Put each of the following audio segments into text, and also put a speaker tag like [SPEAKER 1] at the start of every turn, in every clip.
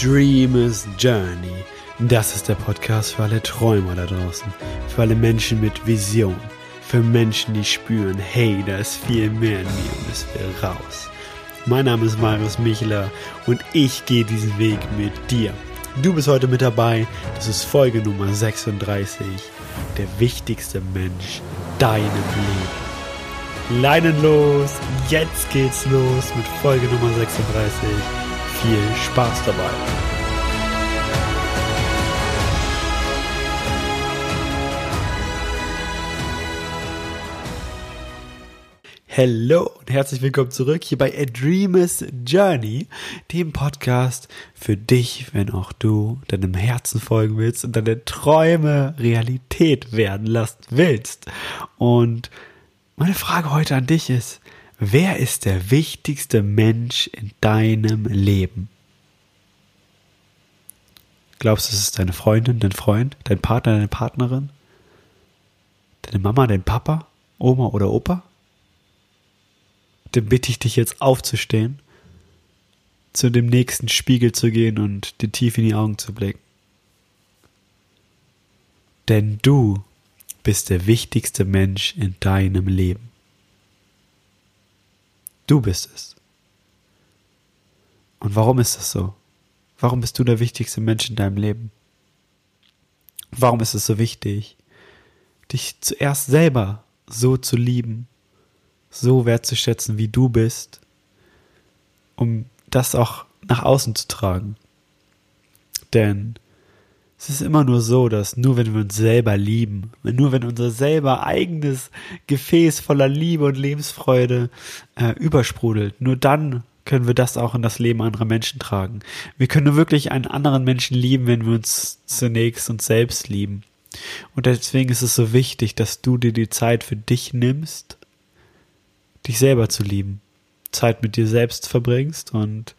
[SPEAKER 1] Dreamers Journey. Das ist der Podcast für alle Träumer da draußen, für alle Menschen mit Vision, für Menschen, die spüren, hey, da ist viel mehr in mir und es will raus. Mein Name ist Marius Michler und ich gehe diesen Weg mit dir. Du bist heute mit dabei. Das ist Folge Nummer 36. Der wichtigste Mensch in deinem Leben. Leinen los, jetzt geht's los mit Folge Nummer 36. Viel Spaß dabei. Hallo und herzlich willkommen zurück hier bei A Dreamer's Journey, dem Podcast für dich, wenn auch du deinem Herzen folgen willst und deine Träume Realität werden lassen willst. Und meine Frage heute an dich ist, wer ist der wichtigste Mensch in deinem Leben? Glaubst du, es ist deine Freundin, dein Freund, dein Partner, deine Partnerin? Deine Mama, dein Papa, Oma oder Opa? dann bitte ich dich jetzt aufzustehen, zu dem nächsten Spiegel zu gehen und dir tief in die Augen zu blicken. Denn du bist der wichtigste Mensch in deinem Leben. Du bist es. Und warum ist das so? Warum bist du der wichtigste Mensch in deinem Leben? Warum ist es so wichtig, dich zuerst selber so zu lieben, so wertzuschätzen, wie du bist, um das auch nach außen zu tragen. Denn es ist immer nur so, dass nur wenn wir uns selber lieben, nur wenn unser selber eigenes Gefäß voller Liebe und Lebensfreude äh, übersprudelt, nur dann können wir das auch in das Leben anderer Menschen tragen. Wir können nur wirklich einen anderen Menschen lieben, wenn wir uns zunächst uns selbst lieben. Und deswegen ist es so wichtig, dass du dir die Zeit für dich nimmst dich selber zu lieben, Zeit mit dir selbst verbringst und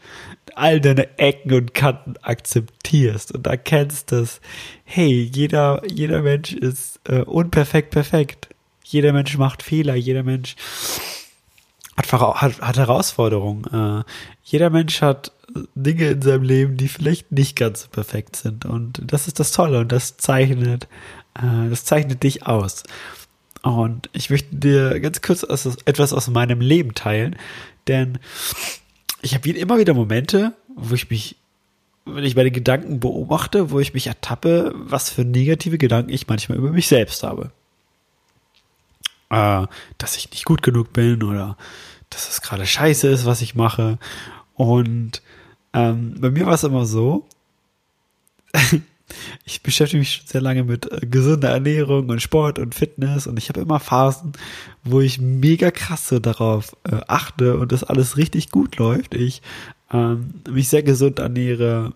[SPEAKER 1] all deine Ecken und Kanten akzeptierst und erkennst, dass, hey, jeder, jeder Mensch ist äh, unperfekt perfekt. Jeder Mensch macht Fehler, jeder Mensch hat, hat, hat Herausforderungen. Äh, jeder Mensch hat Dinge in seinem Leben, die vielleicht nicht ganz so perfekt sind. Und das ist das Tolle und das zeichnet, äh, das zeichnet dich aus. Und ich möchte dir ganz kurz etwas aus meinem Leben teilen, denn ich habe immer wieder Momente, wo ich mich, wenn ich meine Gedanken beobachte, wo ich mich ertappe, was für negative Gedanken ich manchmal über mich selbst habe. Äh, dass ich nicht gut genug bin oder dass es gerade scheiße ist, was ich mache. Und ähm, bei mir war es immer so, ich beschäftige mich schon sehr lange mit äh, gesunder Ernährung und Sport und Fitness und ich habe immer Phasen, wo ich mega krasse darauf äh, achte und das alles richtig gut läuft. Ich ähm, mich sehr gesund ernähre,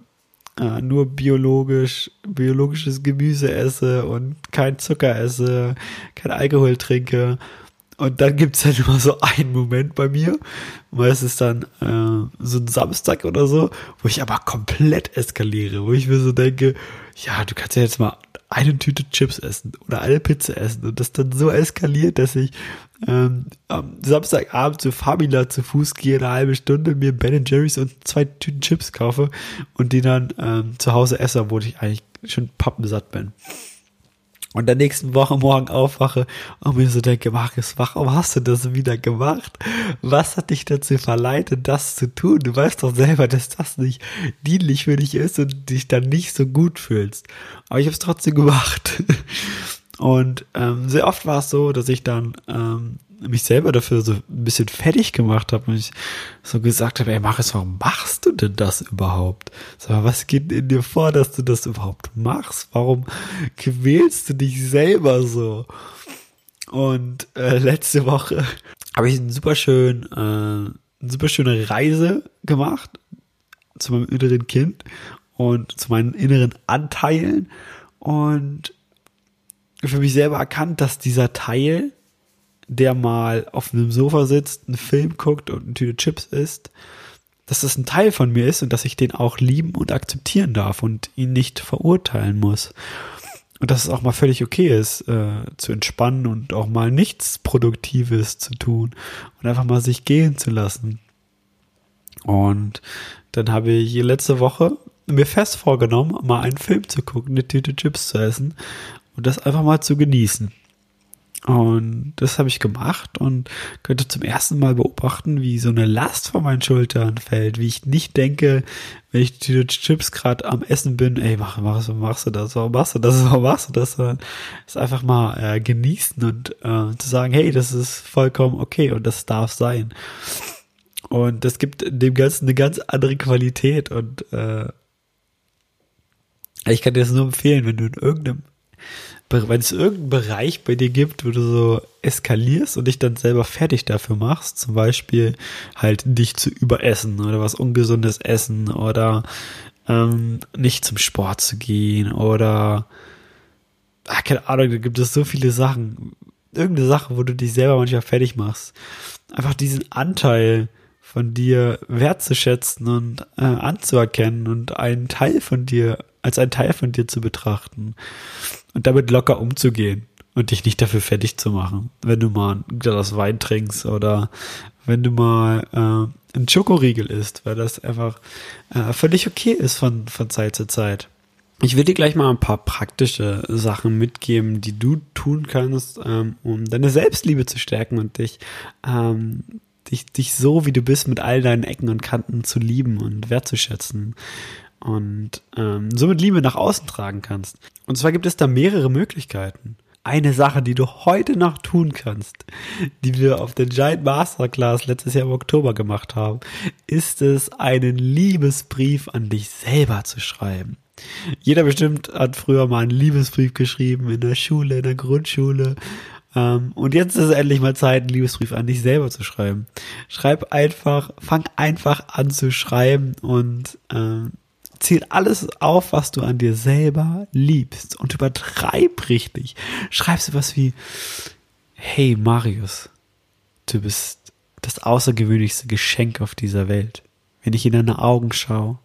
[SPEAKER 1] äh, nur biologisch, biologisches Gemüse esse und kein Zucker esse, kein Alkohol trinke. Und dann gibt's halt immer so einen Moment bei mir, meistens dann äh, so ein Samstag oder so, wo ich aber komplett eskaliere, wo ich mir so denke, ja, du kannst ja jetzt mal eine Tüte Chips essen oder eine Pizza essen. Und das dann so eskaliert, dass ich ähm, am Samstagabend zu Famila zu Fuß gehe, eine halbe Stunde, mir Ben Jerry's und zwei Tüten Chips kaufe und die dann ähm, zu Hause esse, obwohl ich eigentlich schon pappensatt bin und der nächsten Woche morgen aufwache und mir so denke, Markus, warum hast du das wieder gemacht? Was hat dich dazu verleitet, das zu tun? Du weißt doch selber, dass das nicht dienlich für dich ist und dich dann nicht so gut fühlst. Aber ich habe es trotzdem gemacht. Und ähm, sehr oft war es so, dass ich dann ähm, mich selber dafür so ein bisschen fertig gemacht habe und ich so gesagt habe, ey Marius, warum machst du denn das überhaupt? Sag mal, was geht in dir vor, dass du das überhaupt machst? Warum quälst du dich selber so? Und äh, letzte Woche habe ich eine super schön, äh, eine super schöne Reise gemacht zu meinem inneren Kind und zu meinen inneren Anteilen und für mich selber erkannt, dass dieser Teil der mal auf einem Sofa sitzt, einen Film guckt und eine Tüte Chips isst, dass das ein Teil von mir ist und dass ich den auch lieben und akzeptieren darf und ihn nicht verurteilen muss. Und dass es auch mal völlig okay ist, äh, zu entspannen und auch mal nichts Produktives zu tun und einfach mal sich gehen zu lassen. Und dann habe ich letzte Woche mir fest vorgenommen, mal einen Film zu gucken, eine Tüte Chips zu essen und das einfach mal zu genießen. Und das habe ich gemacht und könnte zum ersten Mal beobachten, wie so eine Last von meinen Schultern fällt, wie ich nicht denke, wenn ich die Chips gerade am Essen bin, ey, mach, mach, machst du das, warum machst du das, warum machst du das? Das einfach mal äh, genießen und äh, zu sagen, hey, das ist vollkommen okay und das darf sein. Und das gibt dem Ganzen eine ganz andere Qualität und äh, ich kann dir das nur empfehlen, wenn du in irgendeinem wenn es irgendeinen Bereich bei dir gibt, wo du so eskalierst und dich dann selber fertig dafür machst, zum Beispiel halt dich zu überessen oder was Ungesundes essen oder ähm, nicht zum Sport zu gehen oder ach, keine Ahnung, da gibt es so viele Sachen. Irgendeine Sache, wo du dich selber manchmal fertig machst. Einfach diesen Anteil von dir wertzuschätzen und äh, anzuerkennen und einen Teil von dir als einen Teil von dir zu betrachten und damit locker umzugehen und dich nicht dafür fertig zu machen, wenn du mal ein Glas Wein trinkst oder wenn du mal äh, ein Schokoriegel isst, weil das einfach äh, völlig okay ist von, von Zeit zu Zeit. Ich will dir gleich mal ein paar praktische Sachen mitgeben, die du tun kannst, ähm, um deine Selbstliebe zu stärken und dich, ähm, dich, dich so, wie du bist, mit all deinen Ecken und Kanten zu lieben und wertzuschätzen und ähm, somit Liebe nach außen tragen kannst. Und zwar gibt es da mehrere Möglichkeiten. Eine Sache, die du heute noch tun kannst, die wir auf der Giant Masterclass letztes Jahr im Oktober gemacht haben, ist es, einen Liebesbrief an dich selber zu schreiben. Jeder bestimmt hat früher mal einen Liebesbrief geschrieben in der Schule, in der Grundschule. Ähm, und jetzt ist es endlich mal Zeit, einen Liebesbrief an dich selber zu schreiben. Schreib einfach, fang einfach an zu schreiben und ähm, Zähl alles auf, was du an dir selber liebst und übertreib richtig. Schreib sowas wie, hey Marius, du bist das außergewöhnlichste Geschenk auf dieser Welt. Wenn ich in deine Augen schaue,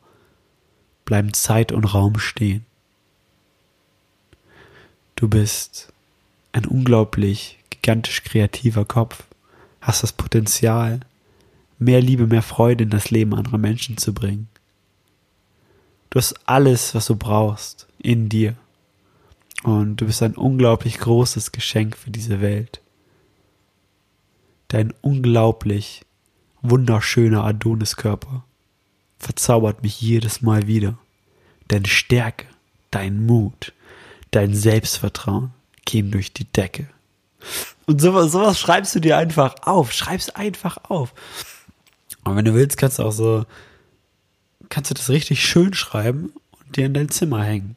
[SPEAKER 1] bleiben Zeit und Raum stehen. Du bist ein unglaublich gigantisch kreativer Kopf, hast das Potenzial, mehr Liebe, mehr Freude in das Leben anderer Menschen zu bringen. Du hast alles, was du brauchst, in dir. Und du bist ein unglaublich großes Geschenk für diese Welt. Dein unglaublich wunderschöner Adoniskörper verzaubert mich jedes Mal wieder. Deine Stärke, dein Mut, dein Selbstvertrauen gehen durch die Decke. Und sowas, sowas schreibst du dir einfach auf. Schreib's einfach auf. Und wenn du willst, kannst du auch so kannst du das richtig schön schreiben und dir in dein Zimmer hängen.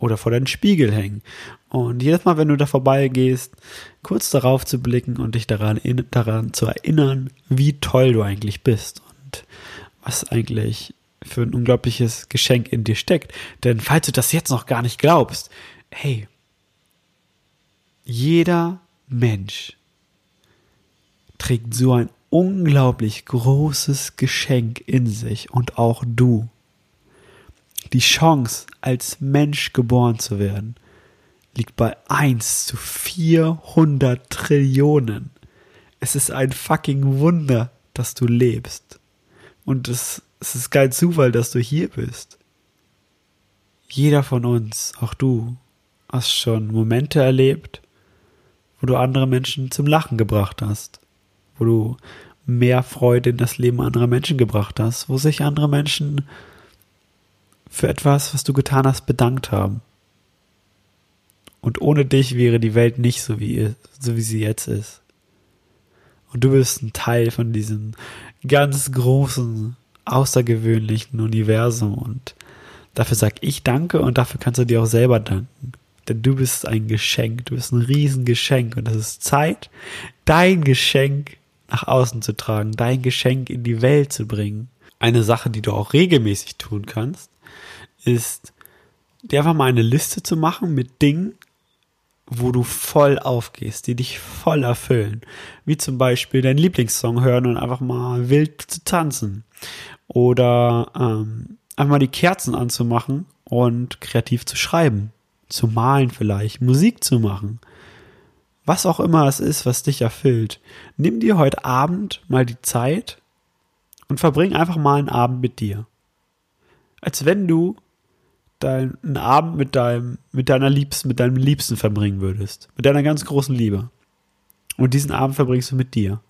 [SPEAKER 1] Oder vor deinen Spiegel hängen. Und jedes Mal, wenn du da vorbeigehst, kurz darauf zu blicken und dich daran, daran zu erinnern, wie toll du eigentlich bist und was eigentlich für ein unglaubliches Geschenk in dir steckt. Denn falls du das jetzt noch gar nicht glaubst, hey, jeder Mensch trägt so ein unglaublich großes Geschenk in sich und auch du. Die Chance, als Mensch geboren zu werden, liegt bei 1 zu 400 Trillionen. Es ist ein fucking Wunder, dass du lebst. Und es, es ist kein Zufall, dass du hier bist. Jeder von uns, auch du, hast schon Momente erlebt, wo du andere Menschen zum Lachen gebracht hast wo du mehr Freude in das Leben anderer Menschen gebracht hast, wo sich andere Menschen für etwas, was du getan hast, bedankt haben. Und ohne dich wäre die Welt nicht so wie, so wie sie jetzt ist. Und du bist ein Teil von diesem ganz großen, außergewöhnlichen Universum. Und dafür sag ich Danke und dafür kannst du dir auch selber danken. Denn du bist ein Geschenk, du bist ein Riesengeschenk und es ist Zeit, dein Geschenk nach außen zu tragen, dein Geschenk in die Welt zu bringen. Eine Sache, die du auch regelmäßig tun kannst, ist dir einfach mal eine Liste zu machen mit Dingen, wo du voll aufgehst, die dich voll erfüllen. Wie zum Beispiel deinen Lieblingssong hören und einfach mal wild zu tanzen. Oder ähm, einfach mal die Kerzen anzumachen und kreativ zu schreiben. Zu malen vielleicht, Musik zu machen was auch immer es ist, was dich erfüllt, nimm dir heute Abend mal die Zeit und verbring einfach mal einen Abend mit dir. als wenn du deinen Abend mit deinem, mit deiner Liebsten, mit deinem Liebsten verbringen würdest. Mit deiner ganz großen Liebe. Und diesen Abend verbringst du mit dir.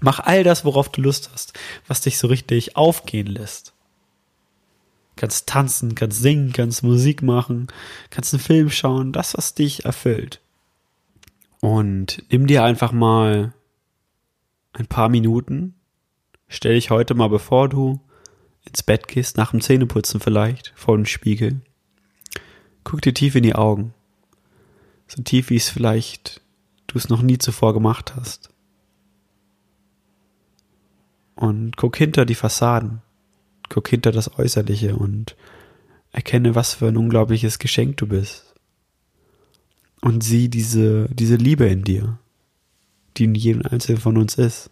[SPEAKER 1] Mach all das, worauf du Lust hast, was dich so richtig aufgehen lässt. Kannst tanzen, kannst singen, kannst Musik machen, kannst einen Film schauen, das, was dich erfüllt. Und nimm dir einfach mal ein paar Minuten, stell dich heute mal bevor du ins Bett gehst, nach dem Zähneputzen vielleicht, vor dem Spiegel. Guck dir tief in die Augen. So tief, wie es vielleicht du es noch nie zuvor gemacht hast. Und guck hinter die Fassaden. Guck hinter das Äußerliche und erkenne, was für ein unglaubliches Geschenk du bist. Und sieh diese, diese Liebe in dir, die in jedem Einzelnen von uns ist.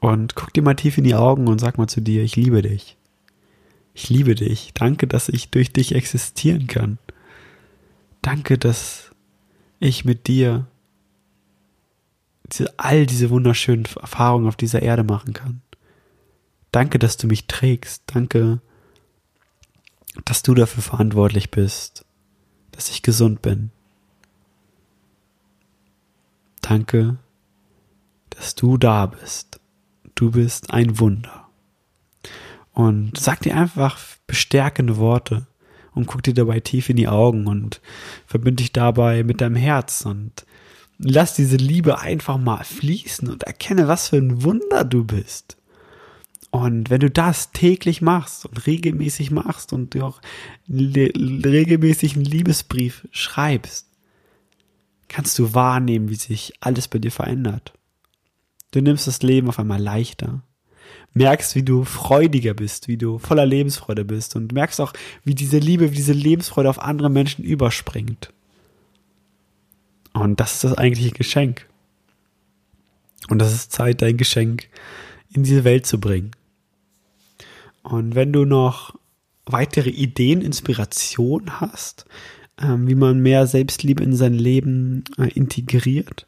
[SPEAKER 1] Und guck dir mal tief in die Augen und sag mal zu dir, ich liebe dich. Ich liebe dich. Danke, dass ich durch dich existieren kann. Danke, dass ich mit dir diese, all diese wunderschönen Erfahrungen auf dieser Erde machen kann. Danke, dass du mich trägst. Danke, dass du dafür verantwortlich bist, dass ich gesund bin. Danke, dass du da bist. Du bist ein Wunder. Und sag dir einfach bestärkende Worte und guck dir dabei tief in die Augen und verbind dich dabei mit deinem Herz und lass diese Liebe einfach mal fließen und erkenne, was für ein Wunder du bist. Und wenn du das täglich machst und regelmäßig machst und auch regelmäßig einen Liebesbrief schreibst, kannst du wahrnehmen, wie sich alles bei dir verändert. Du nimmst das Leben auf einmal leichter, merkst, wie du freudiger bist, wie du voller Lebensfreude bist und merkst auch, wie diese Liebe, wie diese Lebensfreude auf andere Menschen überspringt. Und das ist das eigentliche Geschenk. Und das ist Zeit, dein Geschenk in diese Welt zu bringen. Und wenn du noch weitere Ideen, Inspiration hast, ähm, wie man mehr Selbstliebe in sein Leben äh, integriert,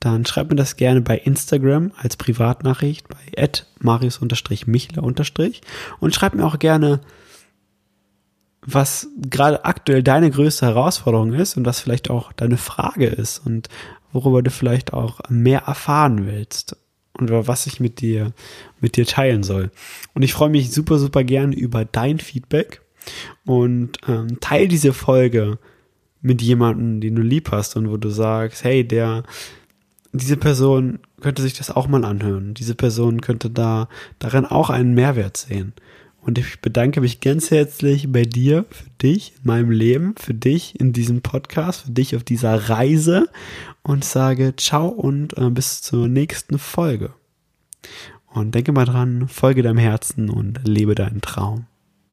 [SPEAKER 1] dann schreib mir das gerne bei Instagram als Privatnachricht bei marius-michler- und schreib mir auch gerne, was gerade aktuell deine größte Herausforderung ist und was vielleicht auch deine Frage ist und worüber du vielleicht auch mehr erfahren willst und über was ich mit dir, mit dir teilen soll. Und ich freue mich super, super gerne über dein Feedback und ähm, teil diese Folge mit jemandem, den du lieb hast und wo du sagst, hey, der, diese Person könnte sich das auch mal anhören. Diese Person könnte da darin auch einen Mehrwert sehen. Und ich bedanke mich ganz herzlich bei dir, für dich in meinem Leben, für dich in diesem Podcast, für dich auf dieser Reise und sage ciao und äh, bis zur nächsten Folge. Und denke mal dran, folge deinem Herzen und lebe deinen Traum.